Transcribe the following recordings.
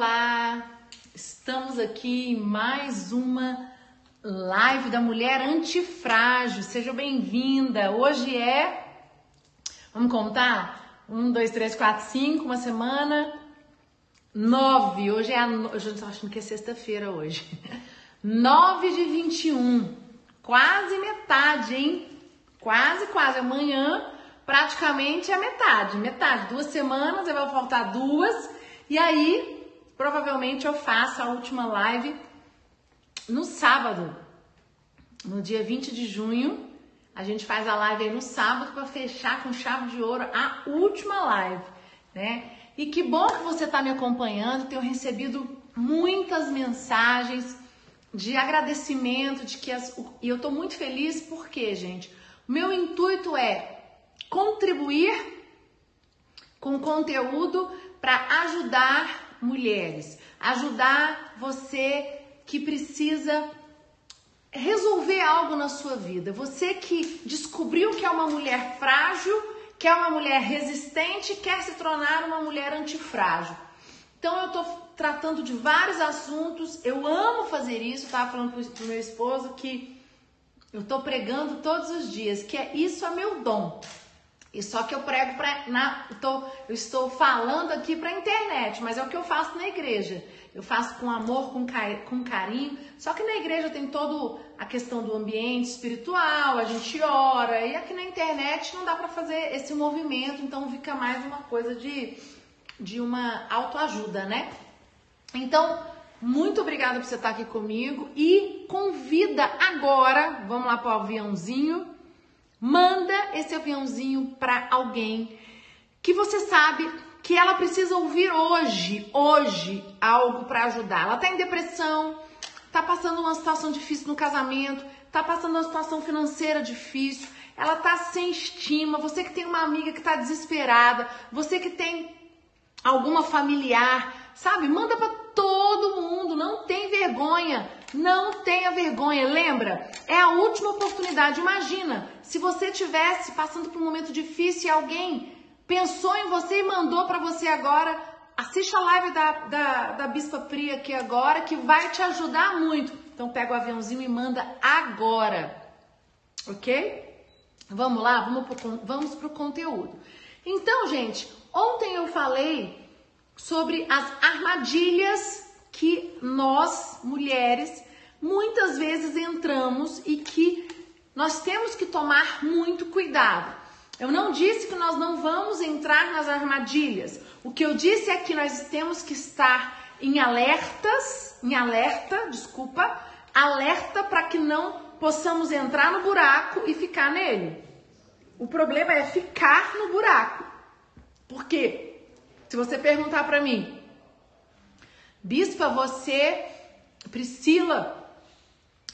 Olá! Estamos aqui em mais uma live da Mulher Antifrágil. Seja bem-vinda. Hoje é. Vamos contar? Um, dois, três, quatro, cinco, uma semana. Nove. Hoje é a. Eu tô achando que é sexta-feira hoje. Nove de 21. Quase metade, hein? Quase, quase. Amanhã, praticamente é metade. Metade. Duas semanas, vai faltar duas. E aí, provavelmente eu faço a última live no sábado, no dia 20 de junho. A gente faz a live aí no sábado para fechar com chave de ouro a última live, né? E que bom que você está me acompanhando. Tenho recebido muitas mensagens de agradecimento, de que as, e eu estou muito feliz porque, gente, meu intuito é contribuir com conteúdo para ajudar mulheres, ajudar você que precisa resolver algo na sua vida. Você que descobriu que é uma mulher frágil, que é uma mulher resistente, quer se tornar uma mulher antifrágil. Então eu tô tratando de vários assuntos. Eu amo fazer isso. Eu tava falando pro, pro meu esposo que eu tô pregando todos os dias, que é isso é meu dom. E só que eu prego para na tô, eu estou falando aqui para a internet, mas é o que eu faço na igreja. Eu faço com amor, com, com carinho. Só que na igreja tem toda a questão do ambiente espiritual, a gente ora, e aqui na internet não dá para fazer esse movimento, então fica mais uma coisa de, de uma autoajuda, né? Então, muito obrigada por você estar aqui comigo e convida agora, vamos lá para o aviãozinho Manda esse aviãozinho para alguém que você sabe que ela precisa ouvir hoje, hoje, algo para ajudar. Ela tá em depressão, tá passando uma situação difícil no casamento, tá passando uma situação financeira difícil, ela tá sem estima, você que tem uma amiga que tá desesperada, você que tem alguma familiar, sabe? Manda para todo mundo, não tem vergonha. Não tenha vergonha, lembra? É a última oportunidade. Imagina se você tivesse passando por um momento difícil e alguém pensou em você e mandou para você agora. Assista a live da, da, da Bispa Pri aqui agora, que vai te ajudar muito. Então pega o aviãozinho e manda agora, ok? Vamos lá, vamos pro, vamos pro conteúdo. Então, gente, ontem eu falei sobre as armadilhas que nós, mulheres, muitas vezes entramos e que nós temos que tomar muito cuidado. Eu não disse que nós não vamos entrar nas armadilhas. O que eu disse é que nós temos que estar em alertas, em alerta, desculpa, alerta para que não possamos entrar no buraco e ficar nele. O problema é ficar no buraco. Por quê? Se você perguntar para mim, Bispa, você, Priscila,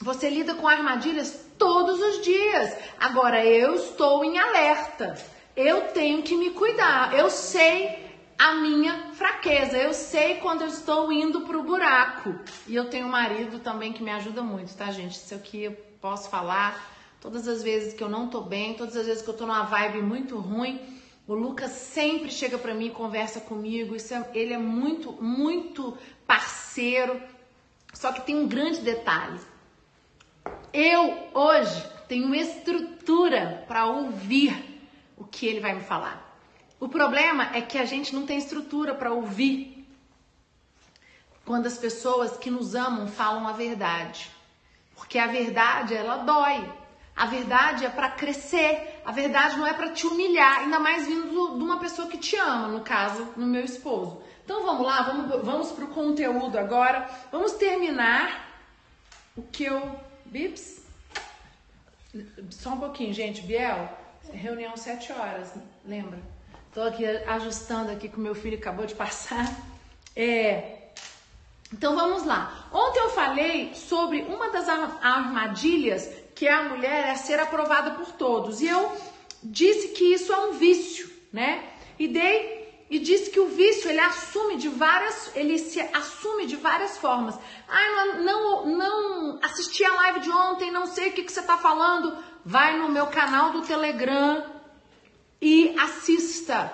você lida com armadilhas todos os dias. Agora eu estou em alerta. Eu tenho que me cuidar. Eu sei a minha fraqueza. Eu sei quando eu estou indo para o buraco. E eu tenho um marido também que me ajuda muito, tá, gente? Isso aqui eu posso falar. Todas as vezes que eu não tô bem, todas as vezes que eu tô numa vibe muito ruim, o Lucas sempre chega para mim e conversa comigo. É, ele é muito, muito parceiro. Só que tem um grande detalhe. Eu hoje tenho estrutura para ouvir o que ele vai me falar. O problema é que a gente não tem estrutura para ouvir quando as pessoas que nos amam falam a verdade. Porque a verdade, ela dói. A verdade é para crescer. A verdade não é para te humilhar, ainda mais vindo de uma pessoa que te ama, no caso, no meu esposo. Então vamos lá, vamos, vamos para o conteúdo agora. Vamos terminar o que eu. Bips? Só um pouquinho, gente. Biel, reunião 7 horas, lembra? Tô aqui ajustando aqui que o meu filho acabou de passar. É, então vamos lá. Ontem eu falei sobre uma das armadilhas que a mulher é ser aprovada por todos. E eu disse que isso é um vício, né? E dei e disse que o vício ele assume de várias, ele se assume de várias formas. Ai, não, não, não assisti a live de ontem, não sei o que, que você está falando. Vai no meu canal do Telegram e assista.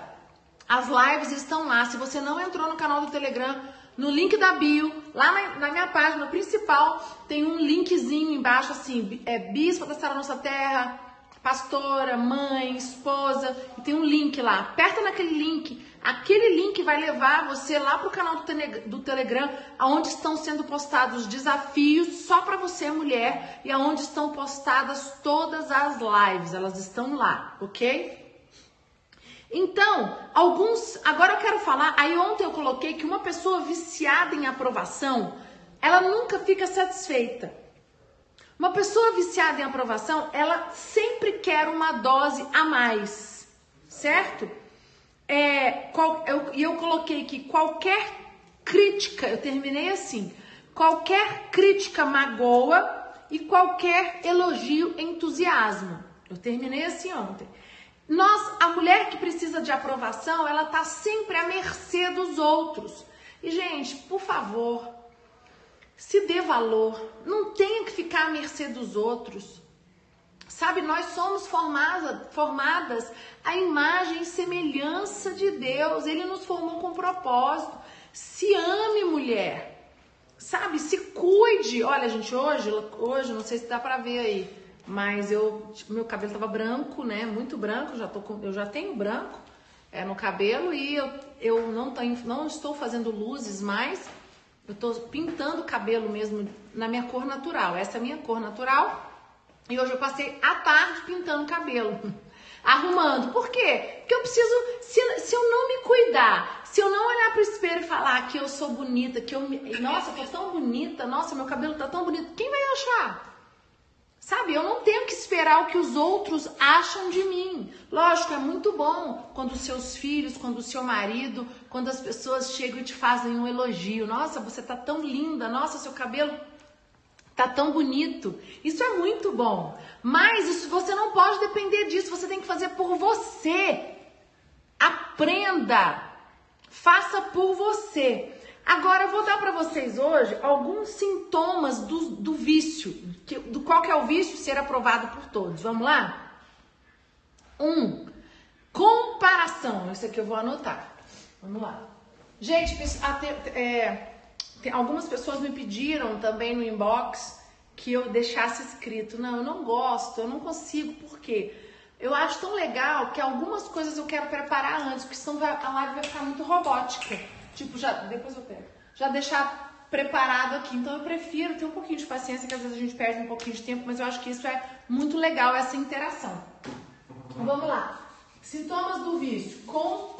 As lives estão lá. Se você não entrou no canal do Telegram, no link da bio, lá na, na, minha página principal, tem um linkzinho embaixo assim, é Bispa da Sara Nossa Terra, pastora, mãe, esposa, e tem um link lá. Aperta naquele link. Aquele link vai levar você lá pro canal do, do Telegram, aonde estão sendo postados desafios só para você mulher e aonde estão postadas todas as lives. Elas estão lá, ok? Então, alguns. Agora eu quero falar. Aí ontem eu coloquei que uma pessoa viciada em aprovação, ela nunca fica satisfeita. Uma pessoa viciada em aprovação, ela sempre quer uma dose a mais, certo? É, eu, e eu coloquei que qualquer crítica, eu terminei assim: qualquer crítica magoa e qualquer elogio entusiasmo. Eu terminei assim ontem. Nós, a mulher que precisa de aprovação, ela tá sempre à mercê dos outros. E gente, por favor, se dê valor. Não tenha que ficar à mercê dos outros. Sabe, nós somos formada, formadas à imagem e semelhança de Deus. Ele nos formou com propósito. Se ame, mulher. Sabe, se cuide. Olha, gente, hoje, hoje não sei se dá para ver aí. Mas eu, tipo, meu cabelo tava branco, né? Muito branco, já tô com, eu já tenho branco é, no cabelo e eu, eu não, tenho, não estou fazendo luzes mais. Eu tô pintando o cabelo mesmo na minha cor natural. Essa é a minha cor natural. E hoje eu passei a tarde pintando o cabelo, arrumando. Por quê? Porque eu preciso, se, se eu não me cuidar, se eu não olhar pro espelho e falar que eu sou bonita, que eu, nossa, eu tô tão bonita, nossa, meu cabelo tá tão bonito, quem vai achar? Sabe, eu não tenho que esperar o que os outros acham de mim. Lógico, é muito bom quando os seus filhos, quando o seu marido, quando as pessoas chegam e te fazem um elogio. Nossa, você tá tão linda. Nossa, seu cabelo tá tão bonito. Isso é muito bom. Mas isso, você não pode depender disso. Você tem que fazer por você. Aprenda. Faça por você. Agora eu vou dar para vocês hoje alguns sintomas do, do vício, que, do qual que é o vício ser aprovado por todos. Vamos lá? Um, comparação. Isso aqui eu vou anotar. Vamos lá. Gente, é, algumas pessoas me pediram também no inbox que eu deixasse escrito. Não, eu não gosto, eu não consigo, por quê? Eu acho tão legal que algumas coisas eu quero preparar antes, porque senão a live vai ficar muito robótica. Tipo, já. Depois eu pego. Já deixar preparado aqui. Então eu prefiro ter um pouquinho de paciência, que às vezes a gente perde um pouquinho de tempo, mas eu acho que isso é muito legal, essa interação. Vamos lá. Sintomas do vício: comparação.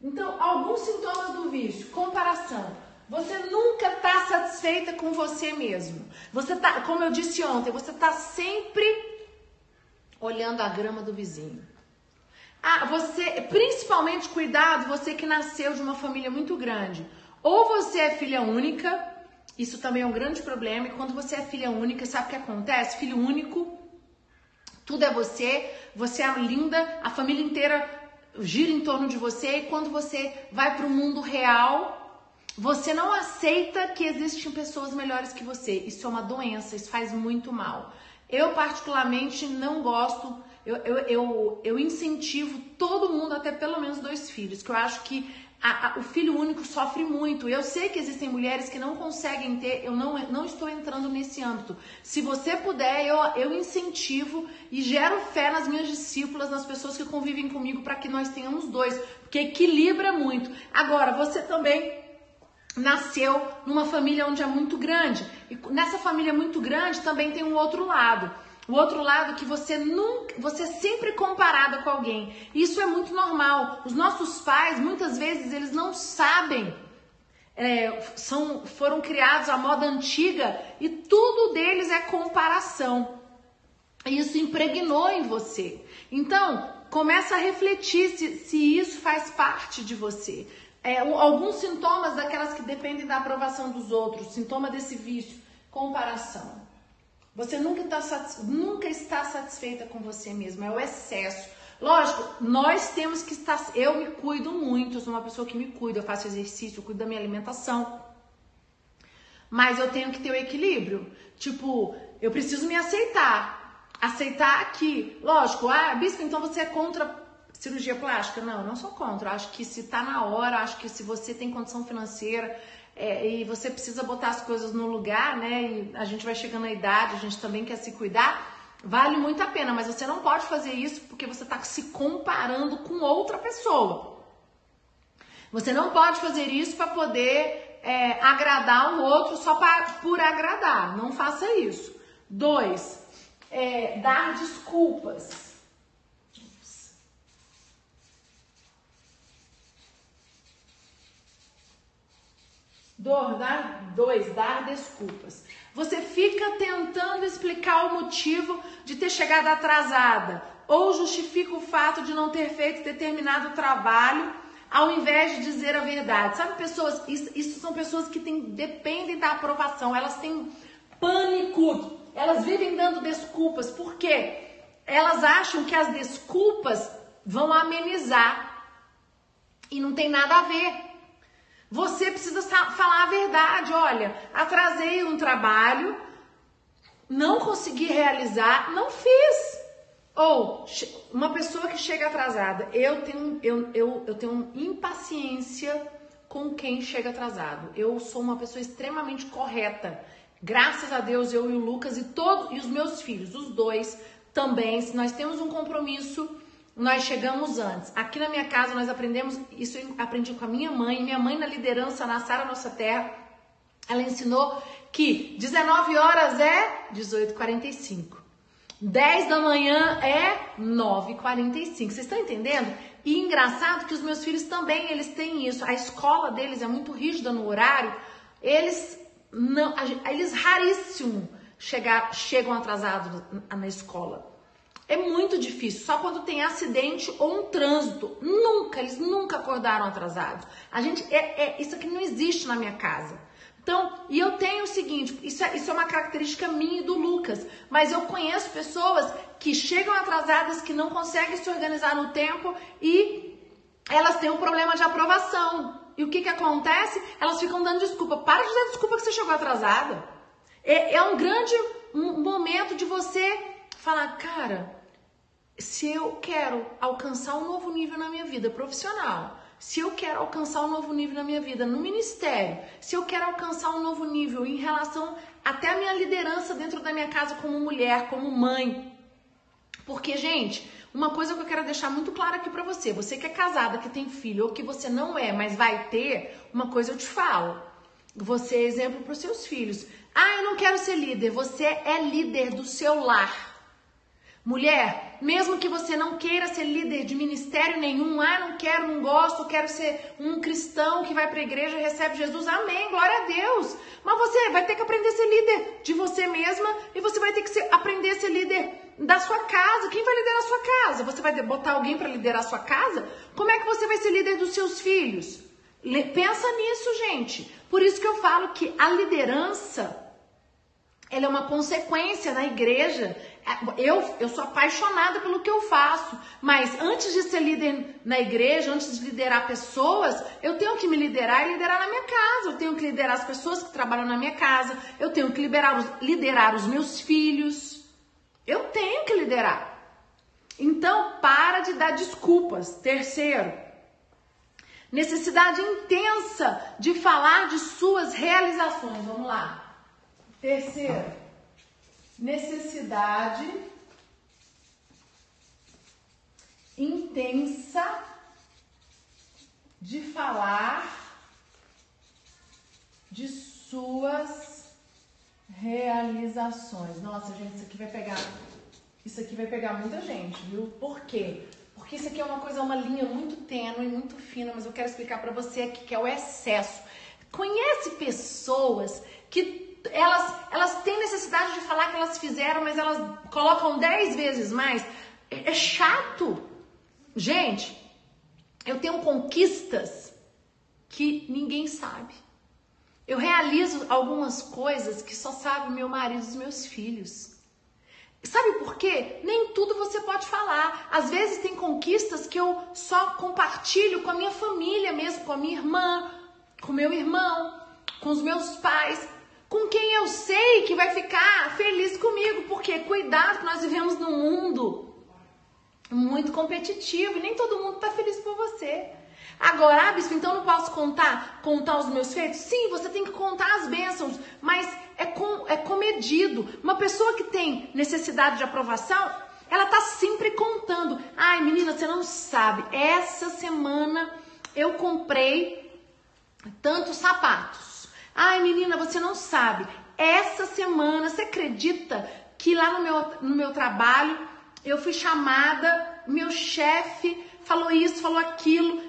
Então, alguns sintomas do vício: comparação. Você nunca está satisfeita com você mesmo. Você tá, como eu disse ontem, você está sempre olhando a grama do vizinho. Ah, você, principalmente cuidado, você que nasceu de uma família muito grande. Ou você é filha única, isso também é um grande problema. E quando você é filha única, sabe o que acontece? Filho único, tudo é você, você é linda, a família inteira gira em torno de você. E quando você vai para o mundo real, você não aceita que existem pessoas melhores que você. Isso é uma doença, isso faz muito mal. Eu, particularmente, não gosto eu, eu, eu, eu incentivo todo mundo a ter pelo menos dois filhos, que eu acho que a, a, o filho único sofre muito. Eu sei que existem mulheres que não conseguem ter, eu não, não estou entrando nesse âmbito. Se você puder, eu, eu incentivo e gero fé nas minhas discípulas, nas pessoas que convivem comigo, para que nós tenhamos dois, porque equilibra muito. Agora, você também nasceu numa família onde é muito grande, e nessa família muito grande também tem um outro lado. O outro lado que você nunca, você é sempre comparada com alguém. Isso é muito normal. Os nossos pais, muitas vezes, eles não sabem. É, são, foram criados à moda antiga e tudo deles é comparação. Isso impregnou em você. Então, começa a refletir se, se isso faz parte de você. É, alguns sintomas daquelas que dependem da aprovação dos outros, sintoma desse vício, comparação. Você nunca, tá, nunca está satisfeita com você mesma, é o excesso. Lógico, nós temos que estar. Eu me cuido muito, sou uma pessoa que me cuida, eu faço exercício, eu cuido da minha alimentação. Mas eu tenho que ter o equilíbrio. Tipo, eu preciso me aceitar. aceitar que, lógico, ah, bispo, então você é contra cirurgia plástica? Não, eu não sou contra. Eu acho que se tá na hora, acho que se você tem condição financeira é, e você precisa botar as coisas no lugar, né? E a gente vai chegando na idade, a gente também quer se cuidar. Vale muito a pena, mas você não pode fazer isso porque você está se comparando com outra pessoa. Você não pode fazer isso para poder é, agradar o outro só pra, por agradar. Não faça isso. Dois, é, dar desculpas. Dor, dar, dois, dar desculpas. Você fica tentando explicar o motivo de ter chegado atrasada ou justifica o fato de não ter feito determinado trabalho ao invés de dizer a verdade. Sabe, pessoas, isso, isso são pessoas que dependem da aprovação, elas têm pânico, elas vivem dando desculpas, por quê? Elas acham que as desculpas vão amenizar e não tem nada a ver. Você precisa falar a verdade. Olha, atrasei um trabalho, não consegui realizar, não fiz. Ou uma pessoa que chega atrasada, eu tenho, eu, eu, eu tenho impaciência com quem chega atrasado. Eu sou uma pessoa extremamente correta. Graças a Deus, eu e o Lucas e todos e os meus filhos, os dois também, se nós temos um compromisso nós chegamos antes. Aqui na minha casa nós aprendemos, isso eu aprendi com a minha mãe, minha mãe na liderança na Sara Nossa Terra, ela ensinou que 19 horas é 18h45. 10 da manhã é 9h45. Vocês estão entendendo? E engraçado que os meus filhos também, eles têm isso. A escola deles é muito rígida no horário. Eles não, eles raríssimo chegar, chegam atrasados na escola. É muito difícil, só quando tem acidente ou um trânsito. Nunca, eles nunca acordaram atrasados. A gente, é, é, isso aqui não existe na minha casa. Então, e eu tenho o seguinte, isso é, isso é uma característica minha e do Lucas, mas eu conheço pessoas que chegam atrasadas, que não conseguem se organizar no tempo e elas têm um problema de aprovação. E o que que acontece? Elas ficam dando desculpa. Para de dar desculpa que você chegou atrasada. É, é um grande momento de você falar, cara, se eu quero alcançar um novo nível na minha vida profissional, se eu quero alcançar um novo nível na minha vida no ministério, se eu quero alcançar um novo nível em relação até a minha liderança dentro da minha casa como mulher, como mãe. Porque, gente, uma coisa que eu quero deixar muito clara aqui para você, você que é casada, que tem filho ou que você não é, mas vai ter, uma coisa eu te falo. Você é exemplo para os seus filhos. Ah, eu não quero ser líder. Você é líder do seu lar. Mulher, mesmo que você não queira ser líder de ministério nenhum, ah, não quero, não gosto, quero ser um cristão que vai para a igreja e recebe Jesus, amém, glória a Deus. Mas você vai ter que aprender a ser líder de você mesma e você vai ter que ser, aprender a ser líder da sua casa. Quem vai liderar a sua casa? Você vai botar alguém para liderar a sua casa? Como é que você vai ser líder dos seus filhos? Pensa nisso, gente. Por isso que eu falo que a liderança ela é uma consequência na igreja. É, eu, eu sou apaixonada pelo que eu faço, mas antes de ser líder na igreja, antes de liderar pessoas, eu tenho que me liderar e liderar na minha casa. Eu tenho que liderar as pessoas que trabalham na minha casa. Eu tenho que liderar os, liderar os meus filhos. Eu tenho que liderar. Então, para de dar desculpas. Terceiro, necessidade intensa de falar de suas realizações. Vamos lá. Terceiro, necessidade intensa de falar de suas realizações. Nossa, gente, isso aqui vai pegar isso aqui vai pegar muita gente, viu? Por quê? Porque isso aqui é uma coisa, uma linha muito tênue, muito fina, mas eu quero explicar para você aqui que é o excesso. Conhece pessoas que elas, elas têm necessidade de falar que elas fizeram, mas elas colocam dez vezes mais. É, é chato. Gente, eu tenho conquistas que ninguém sabe. Eu realizo algumas coisas que só sabe meu marido e os meus filhos. Sabe por quê? Nem tudo você pode falar. Às vezes tem conquistas que eu só compartilho com a minha família mesmo, com a minha irmã, com meu irmão, com os meus pais. Com quem eu sei que vai ficar feliz comigo, porque cuidado nós vivemos num mundo muito competitivo e nem todo mundo está feliz por você. Agora, ah, bispo, então não posso contar, contar os meus feitos? Sim, você tem que contar as bênçãos, mas é, com, é comedido. Uma pessoa que tem necessidade de aprovação, ela tá sempre contando. Ai, menina, você não sabe. Essa semana eu comprei tantos sapatos. Ai, menina, você não sabe. Essa semana, você acredita que lá no meu, no meu trabalho eu fui chamada, meu chefe falou isso, falou aquilo.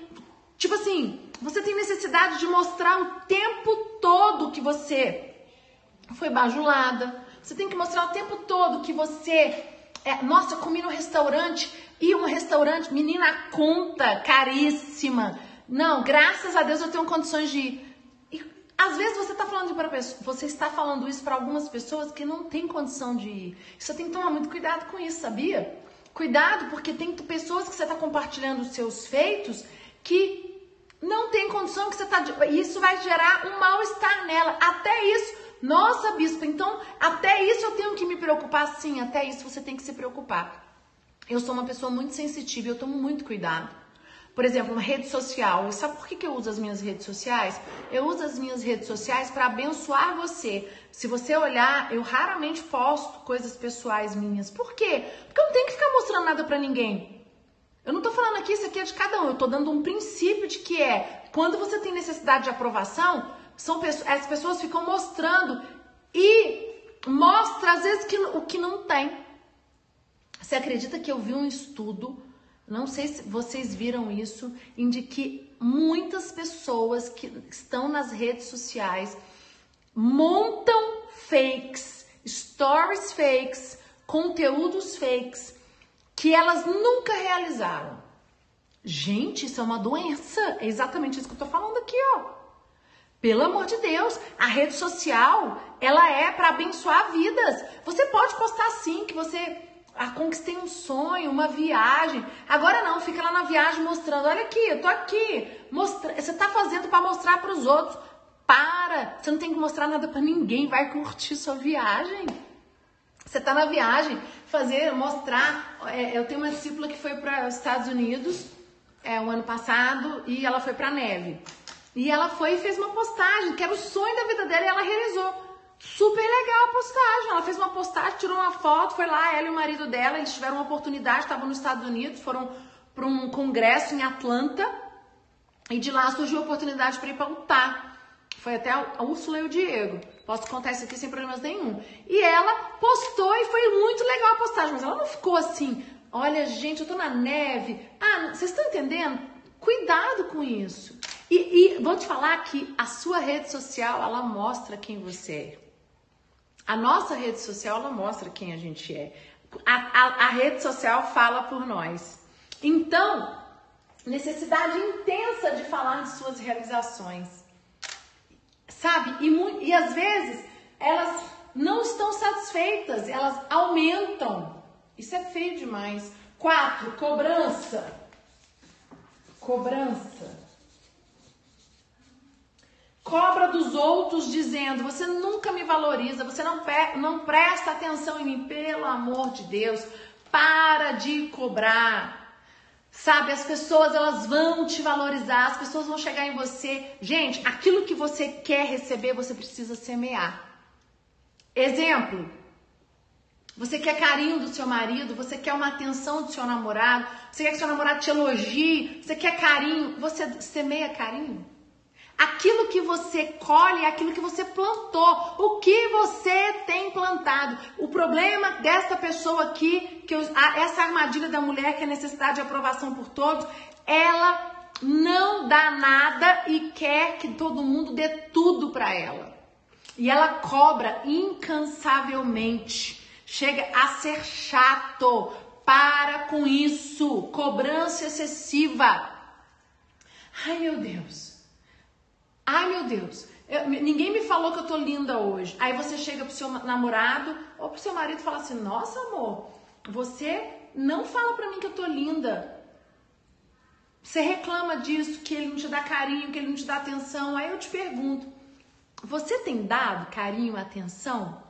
Tipo assim, você tem necessidade de mostrar o tempo todo que você foi bajulada. Você tem que mostrar o tempo todo que você é, nossa, comi no restaurante e um restaurante, menina, conta caríssima. Não, graças a Deus eu tenho condições de ir. Às vezes você está falando para você está falando isso para algumas pessoas que não tem condição de ir. Você tem que tomar muito cuidado com isso, sabia? Cuidado, porque tem pessoas que você está compartilhando os seus feitos que não tem condição que você está. Isso vai gerar um mal-estar nela. Até isso. Nossa, bispo, então até isso eu tenho que me preocupar? Sim, até isso você tem que se preocupar. Eu sou uma pessoa muito sensitiva, eu tomo muito cuidado. Por exemplo, uma rede social. Sabe por que, que eu uso as minhas redes sociais? Eu uso as minhas redes sociais para abençoar você. Se você olhar, eu raramente posto coisas pessoais minhas. Por quê? Porque eu não tenho que ficar mostrando nada para ninguém. Eu não tô falando aqui, isso aqui é de cada um. Eu tô dando um princípio de que é quando você tem necessidade de aprovação, são as pessoas ficam mostrando e mostra às vezes que, o que não tem. Você acredita que eu vi um estudo não sei se vocês viram isso, de que muitas pessoas que estão nas redes sociais montam fakes, stories fakes, conteúdos fakes que elas nunca realizaram. Gente, isso é uma doença. É exatamente isso que eu tô falando aqui, ó. Pelo amor de Deus, a rede social, ela é para abençoar vidas. Você pode postar sim que você ah, conquistei um sonho, uma viagem. Agora não, fica lá na viagem mostrando, olha aqui, eu tô aqui. Mostra... Você tá fazendo para mostrar para os outros. Para! Você não tem que mostrar nada para ninguém, vai curtir sua viagem. Você tá na viagem, fazer, mostrar. É, eu tenho uma discípula que foi para os Estados Unidos é, o ano passado e ela foi para neve. E ela foi e fez uma postagem, que era o sonho da vida dela e ela realizou. Super legal a postagem. Ela fez uma postagem, tirou uma foto, foi lá, ela e o marido dela, eles tiveram uma oportunidade, estavam nos Estados Unidos, foram para um congresso em Atlanta. E de lá surgiu a oportunidade para ir para Utah. Foi até a Úrsula e o Diego. Posso contar isso aqui sem problemas nenhum. E ela postou e foi muito legal a postagem, mas ela não ficou assim, olha gente, eu tô na neve. Ah, vocês estão entendendo? Cuidado com isso. E, e vou te falar que a sua rede social, ela mostra quem você é. A nossa rede social ela mostra quem a gente é. A, a, a rede social fala por nós. Então, necessidade intensa de falar de suas realizações. Sabe? E, e às vezes elas não estão satisfeitas, elas aumentam. Isso é feio demais. Quatro, cobrança. Cobrança cobra dos outros dizendo: você nunca me valoriza, você não, não presta atenção em mim, pelo amor de Deus, para de cobrar. Sabe, as pessoas elas vão te valorizar, as pessoas vão chegar em você. Gente, aquilo que você quer receber, você precisa semear. Exemplo, você quer carinho do seu marido, você quer uma atenção do seu namorado, você quer que seu namorado te elogie, você quer carinho, você semeia carinho? Aquilo que você colhe aquilo que você plantou. O que você tem plantado. O problema desta pessoa aqui, que eu, essa armadilha da mulher que é necessidade de aprovação por todos, ela não dá nada e quer que todo mundo dê tudo para ela. E ela cobra incansavelmente. Chega a ser chato. Para com isso. Cobrança excessiva. Ai, meu Deus. Ai, meu Deus, eu, ninguém me falou que eu tô linda hoje. Aí você chega pro seu namorado ou pro seu marido e fala assim: Nossa, amor, você não fala pra mim que eu tô linda. Você reclama disso, que ele não te dá carinho, que ele não te dá atenção. Aí eu te pergunto: Você tem dado carinho, atenção?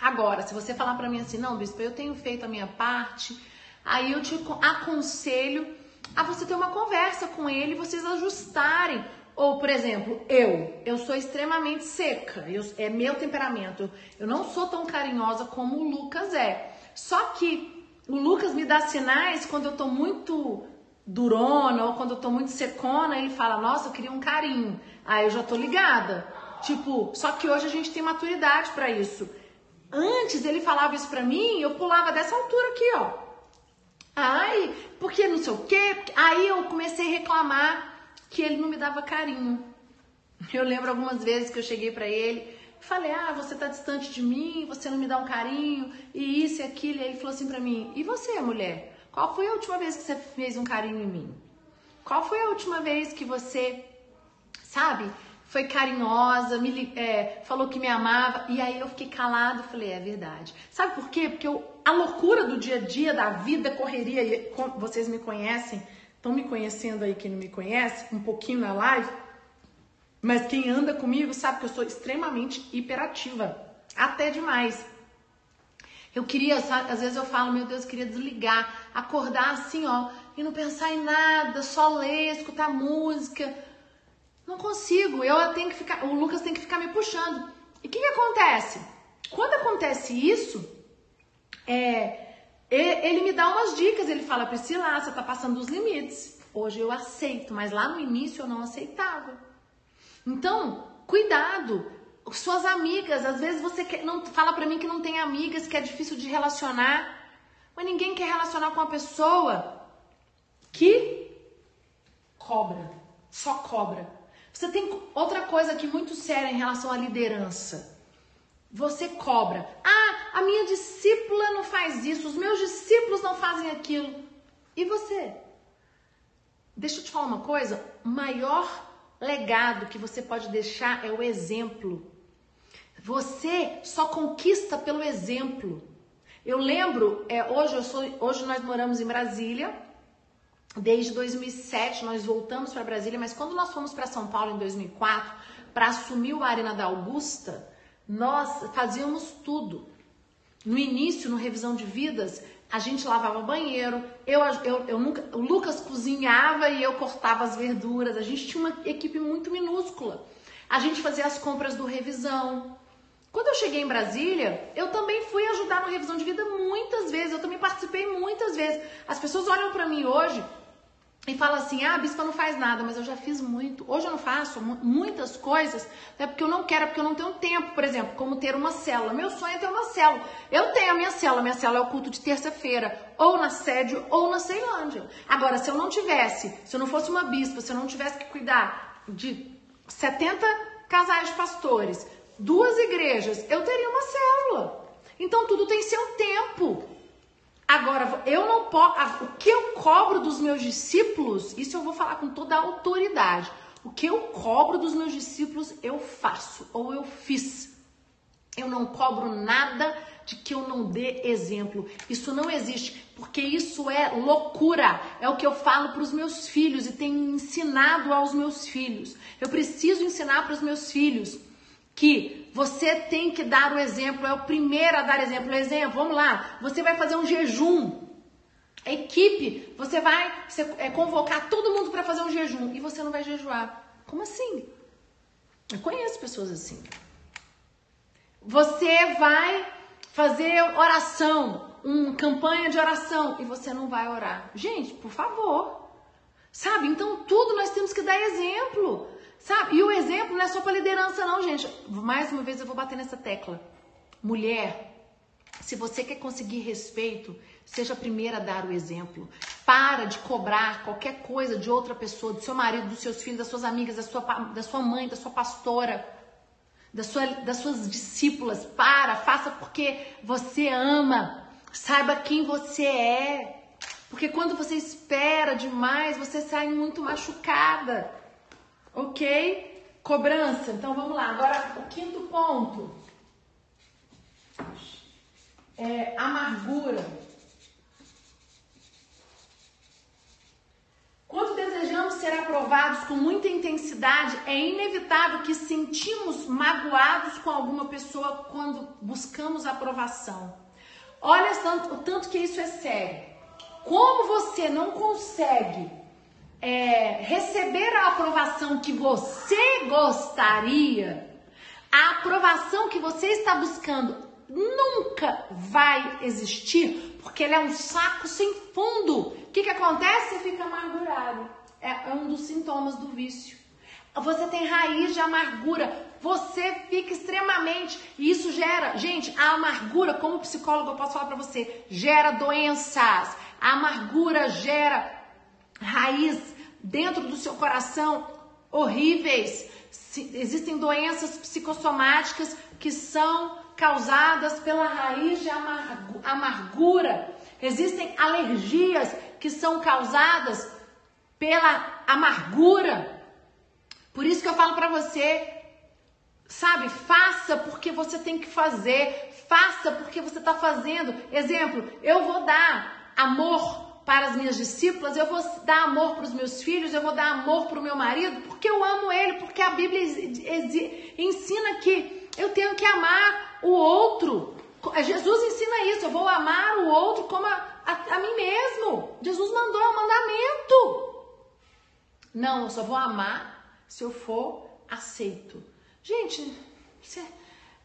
Agora, se você falar para mim assim, não, bispo, eu tenho feito a minha parte, aí eu te aconselho a você ter uma conversa com ele vocês ajustarem. Ou, por exemplo, eu, eu sou extremamente seca, eu, é meu temperamento. Eu não sou tão carinhosa como o Lucas é. Só que o Lucas me dá sinais quando eu tô muito durona ou quando eu tô muito secona, ele fala: "Nossa, eu queria um carinho". Aí eu já tô ligada. Tipo, só que hoje a gente tem maturidade para isso. Antes ele falava isso pra mim, eu pulava dessa altura aqui, ó. Ai, porque não sei o quê. Aí eu comecei a reclamar que ele não me dava carinho. Eu lembro algumas vezes que eu cheguei para ele, falei: "Ah, você tá distante de mim, você não me dá um carinho, e isso e aquilo". E ele falou assim para mim: "E você, mulher? Qual foi a última vez que você fez um carinho em mim? Qual foi a última vez que você, sabe, foi carinhosa, me, é, falou que me amava, e aí eu fiquei calado e falei, é verdade. Sabe por quê? Porque eu, a loucura do dia a dia, da vida, correria, vocês me conhecem, estão me conhecendo aí, quem não me conhece, um pouquinho na live, mas quem anda comigo sabe que eu sou extremamente hiperativa, até demais. Eu queria, às vezes eu falo, meu Deus, eu queria desligar, acordar assim, ó, e não pensar em nada, só ler, escutar música, não consigo, eu tenho que ficar, o Lucas tem que ficar me puxando. E o que, que acontece? Quando acontece isso, é, ele me dá umas dicas, ele fala, Priscila, você tá passando dos limites. Hoje eu aceito, mas lá no início eu não aceitava. Então, cuidado. Suas amigas, às vezes você quer, não fala para mim que não tem amigas, que é difícil de relacionar, mas ninguém quer relacionar com uma pessoa que cobra, só cobra. Você tem outra coisa aqui muito séria em relação à liderança. Você cobra. Ah, a minha discípula não faz isso, os meus discípulos não fazem aquilo. E você? Deixa eu te falar uma coisa: o maior legado que você pode deixar é o exemplo. Você só conquista pelo exemplo. Eu lembro, é, hoje, eu sou, hoje nós moramos em Brasília Desde 2007 nós voltamos para Brasília, mas quando nós fomos para São Paulo em 2004 para assumir o Arena da Augusta, nós fazíamos tudo. No início, no revisão de vidas, a gente lavava banheiro, eu, eu, eu nunca, o Lucas cozinhava e eu cortava as verduras. A gente tinha uma equipe muito minúscula. A gente fazia as compras do revisão. Quando eu cheguei em Brasília, eu também fui ajudar no revisão de vida muitas vezes. Eu também participei muitas vezes. As pessoas olham para mim hoje e fala assim: ah, a bispa não faz nada, mas eu já fiz muito. Hoje eu não faço muitas coisas, é porque eu não quero, porque eu não tenho tempo, por exemplo, como ter uma célula. Meu sonho é ter uma célula. Eu tenho a minha célula, minha célula é o culto de terça-feira, ou na sede ou na Ceilândia. Agora, se eu não tivesse, se eu não fosse uma bispa, se eu não tivesse que cuidar de 70 casais de pastores, duas igrejas, eu teria uma célula. Então tudo tem seu tempo. Agora, eu não posso. O que eu cobro dos meus discípulos, isso eu vou falar com toda a autoridade. O que eu cobro dos meus discípulos, eu faço ou eu fiz. Eu não cobro nada de que eu não dê exemplo. Isso não existe, porque isso é loucura. É o que eu falo para os meus filhos e tenho ensinado aos meus filhos. Eu preciso ensinar para os meus filhos que você tem que dar o exemplo, é o primeiro a dar exemplo. Exemplo, vamos lá, você vai fazer um jejum. A equipe, você vai é, convocar todo mundo para fazer um jejum e você não vai jejuar. Como assim? Eu conheço pessoas assim. Você vai fazer oração, uma campanha de oração e você não vai orar. Gente, por favor. Sabe? Então tudo nós temos que dar exemplo. Sabe? E o exemplo não é só para liderança, não, gente. Mais uma vez eu vou bater nessa tecla. Mulher, se você quer conseguir respeito, seja a primeira a dar o exemplo. Para de cobrar qualquer coisa de outra pessoa, do seu marido, dos seus filhos, das suas amigas, da sua, da sua mãe, da sua pastora, da sua, das suas discípulas. Para, faça porque você ama. Saiba quem você é. Porque quando você espera demais, você sai muito machucada. Ok? Cobrança. Então vamos lá. Agora o quinto ponto. É amargura. Quando desejamos ser aprovados com muita intensidade, é inevitável que sentimos magoados com alguma pessoa quando buscamos aprovação. Olha o tanto que isso é sério. Como você não consegue é, receber a aprovação que você gostaria, a aprovação que você está buscando nunca vai existir, porque ele é um saco sem fundo. O que, que acontece? Você fica amargurado. É, é um dos sintomas do vício. Você tem raiz de amargura. Você fica extremamente. E isso gera. Gente, a amargura, como psicólogo, eu posso falar para você, gera doenças. A amargura gera raiz dentro do seu coração horríveis. Existem doenças psicossomáticas que são causadas pela raiz de amargura. Existem alergias que são causadas pela amargura. Por isso que eu falo para você, sabe, faça porque você tem que fazer, faça porque você está fazendo. Exemplo, eu vou dar amor para as minhas discípulas, eu vou dar amor para os meus filhos, eu vou dar amor para o meu marido, porque eu amo ele, porque a Bíblia ensina que eu tenho que amar o outro. Jesus ensina isso, eu vou amar o outro como a, a, a mim mesmo. Jesus mandou, um mandamento. Não, eu só vou amar se eu for aceito. Gente, isso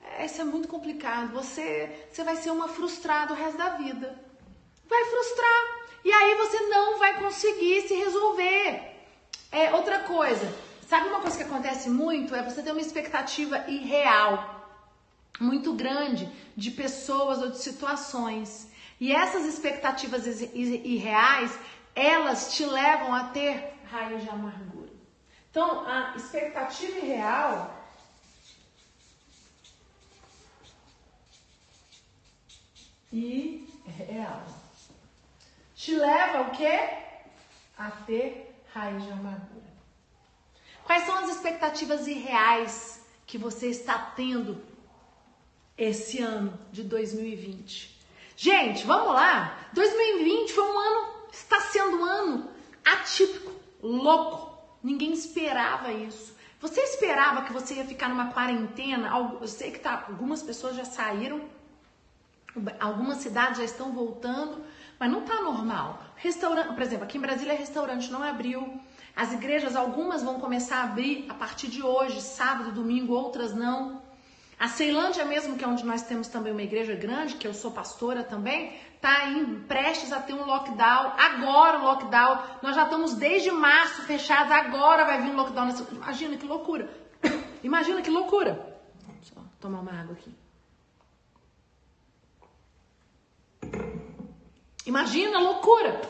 é, é muito complicado. Você, você vai ser uma frustrada o resto da vida. Vai frustrar. E aí você não vai conseguir se resolver. É outra coisa. Sabe uma coisa que acontece muito? É você ter uma expectativa irreal muito grande de pessoas ou de situações. E essas expectativas irreais, elas te levam a ter raiz de amargura. Então, a expectativa irreal e real te leva o quê? A ter raiz de amargura. Quais são as expectativas irreais que você está tendo esse ano de 2020? Gente, vamos lá. 2020 foi um ano, está sendo um ano atípico, louco. Ninguém esperava isso. Você esperava que você ia ficar numa quarentena? Eu sei que tá, algumas pessoas já saíram, algumas cidades já estão voltando, mas não tá normal. Restaurante, por exemplo, aqui em Brasília, restaurante não abriu. As igrejas, algumas vão começar a abrir a partir de hoje, sábado, domingo, outras não. A Ceilândia mesmo, que é onde nós temos também uma igreja grande, que eu sou pastora também, tá em, prestes a ter um lockdown. Agora o lockdown, nós já estamos desde março fechados, agora vai vir um lockdown. Imagina que loucura. Imagina que loucura. Só tomar uma água aqui. Imagina, loucura.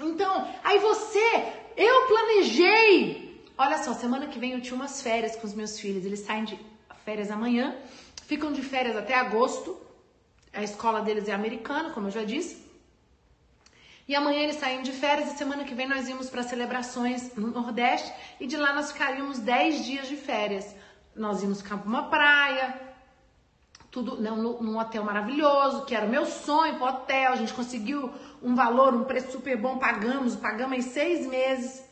Então, aí você, eu planejei. Olha só, semana que vem eu tinha umas férias com os meus filhos. Eles saem de férias amanhã, ficam de férias até agosto. A escola deles é americana, como eu já disse. E amanhã eles saem de férias e semana que vem nós íamos para celebrações no Nordeste e de lá nós ficaríamos 10 dias de férias. Nós íamos para uma praia, tudo né, num hotel maravilhoso, que era o meu sonho pro hotel. A gente conseguiu um valor, um preço super bom, pagamos, pagamos em seis meses.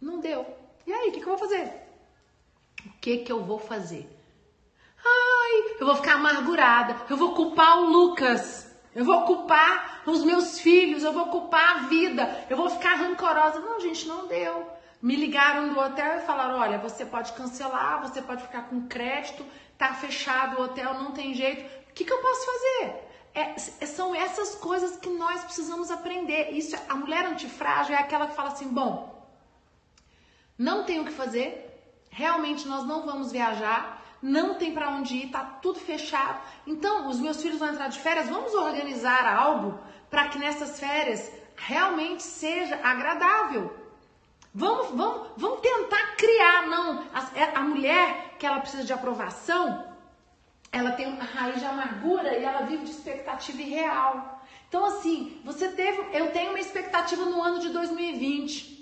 Não deu. E aí, o que, que eu vou fazer? O que, que eu vou fazer? Ai, eu vou ficar amargurada, eu vou culpar o Lucas, eu vou culpar os meus filhos, eu vou culpar a vida, eu vou ficar rancorosa. Não, gente, não deu. Me ligaram do hotel e falaram: olha, você pode cancelar, você pode ficar com crédito, tá fechado o hotel, não tem jeito. O que, que eu posso fazer? É, é, são essas coisas que nós precisamos aprender. Isso, a mulher antifrágil é aquela que fala assim: bom, não tem o que fazer, realmente nós não vamos viajar, não tem para onde ir, tá tudo fechado. Então, os meus filhos vão entrar de férias, vamos organizar algo para que nessas férias realmente seja agradável. Vamos, vamos, vamos tentar criar, não. A, é, a mulher que ela precisa de aprovação, ela tem uma raiz de amargura e ela vive de expectativa irreal. Então, assim, você teve. Eu tenho uma expectativa no ano de 2020.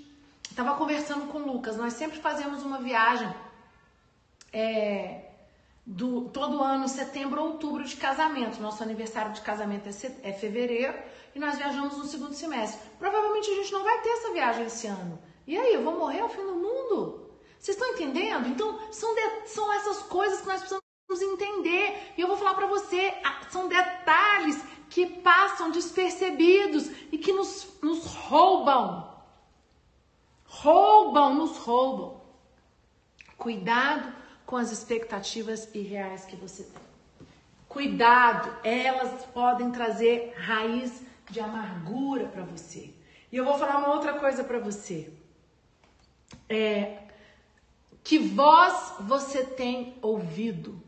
Estava conversando com o Lucas, nós sempre fazemos uma viagem é, do, todo ano, setembro ou outubro de casamento. Nosso aniversário de casamento é, é fevereiro e nós viajamos no segundo semestre. Provavelmente a gente não vai ter essa viagem esse ano E aí, eu vou morrer ao fim do mundo? Vocês estão entendendo? Então, são, de, são essas coisas que nós precisamos entender. E eu vou falar para você, são detalhes que passam despercebidos e que nos, nos roubam. Roubam, nos roubam. Cuidado com as expectativas irreais que você tem. Cuidado, elas podem trazer raiz de amargura para você. E eu vou falar uma outra coisa para você. É, que voz você tem ouvido?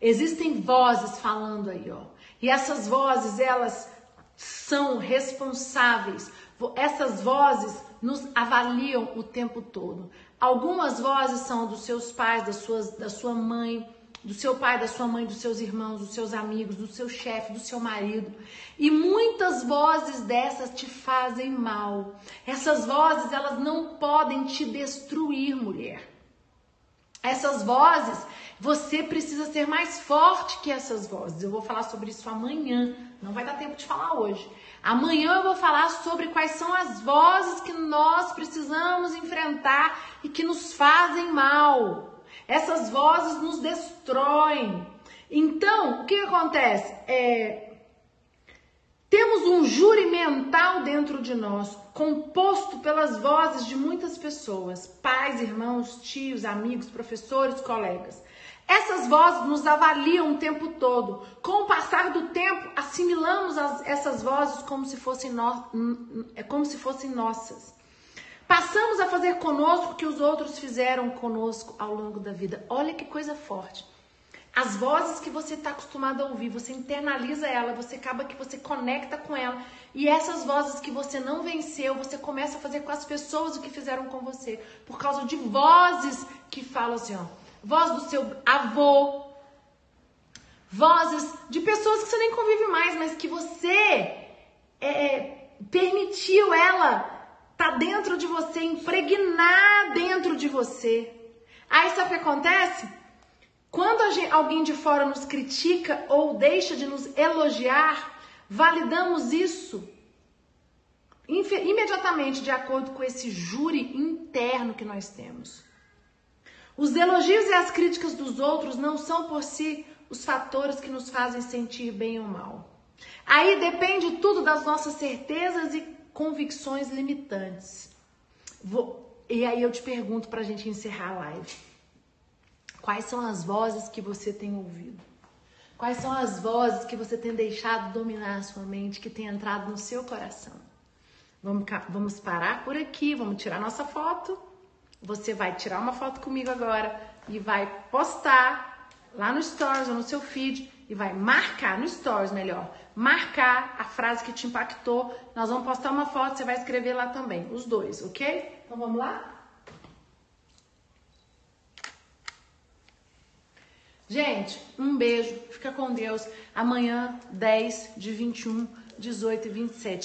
Existem vozes falando aí, ó. E essas vozes, elas são responsáveis. Essas vozes nos avaliam o tempo todo. Algumas vozes são dos seus pais, das suas, da sua mãe, do seu pai, da sua mãe, dos seus irmãos, dos seus amigos, do seu chefe, do seu marido. E muitas vozes dessas te fazem mal. Essas vozes, elas não podem te destruir, mulher. Essas vozes, você precisa ser mais forte que essas vozes. Eu vou falar sobre isso amanhã. Não vai dar tempo de falar hoje. Amanhã eu vou falar sobre quais são as vozes que nós precisamos enfrentar e que nos fazem mal. Essas vozes nos destroem. Então, o que, acontece? É, temos um júri mental dentro de nós, composto pelas vozes de muitas pessoas, pais, irmãos, tios, amigos, professores, colegas. Essas vozes nos avaliam o tempo todo. Com o passar do tempo, assimilamos as, essas vozes como se fossem, no, como se fossem nossas. Passamos a fazer conosco o que os outros fizeram conosco ao longo da vida. Olha que coisa forte. As vozes que você está acostumado a ouvir, você internaliza ela, você acaba que você conecta com ela. E essas vozes que você não venceu, você começa a fazer com as pessoas o que fizeram com você. Por causa de vozes que falam assim, ó. Voz do seu avô. Vozes de pessoas que você nem convive mais, mas que você é, permitiu ela tá dentro de você, impregnar dentro de você. Aí sabe o que acontece? Quando gente, alguém de fora nos critica ou deixa de nos elogiar, validamos isso imediatamente de acordo com esse júri interno que nós temos. Os elogios e as críticas dos outros não são por si os fatores que nos fazem sentir bem ou mal. Aí depende tudo das nossas certezas e convicções limitantes. Vou, e aí eu te pergunto para a gente encerrar a live: quais são as vozes que você tem ouvido? Quais são as vozes que você tem deixado dominar a sua mente, que tem entrado no seu coração? Vamos, vamos parar por aqui, vamos tirar nossa foto. Você vai tirar uma foto comigo agora e vai postar lá no Stories ou no seu feed e vai marcar no Stories, melhor, marcar a frase que te impactou. Nós vamos postar uma foto, você vai escrever lá também, os dois, ok? Então vamos lá? Gente, um beijo, fica com Deus. Amanhã, 10 de 21, 18 e 27.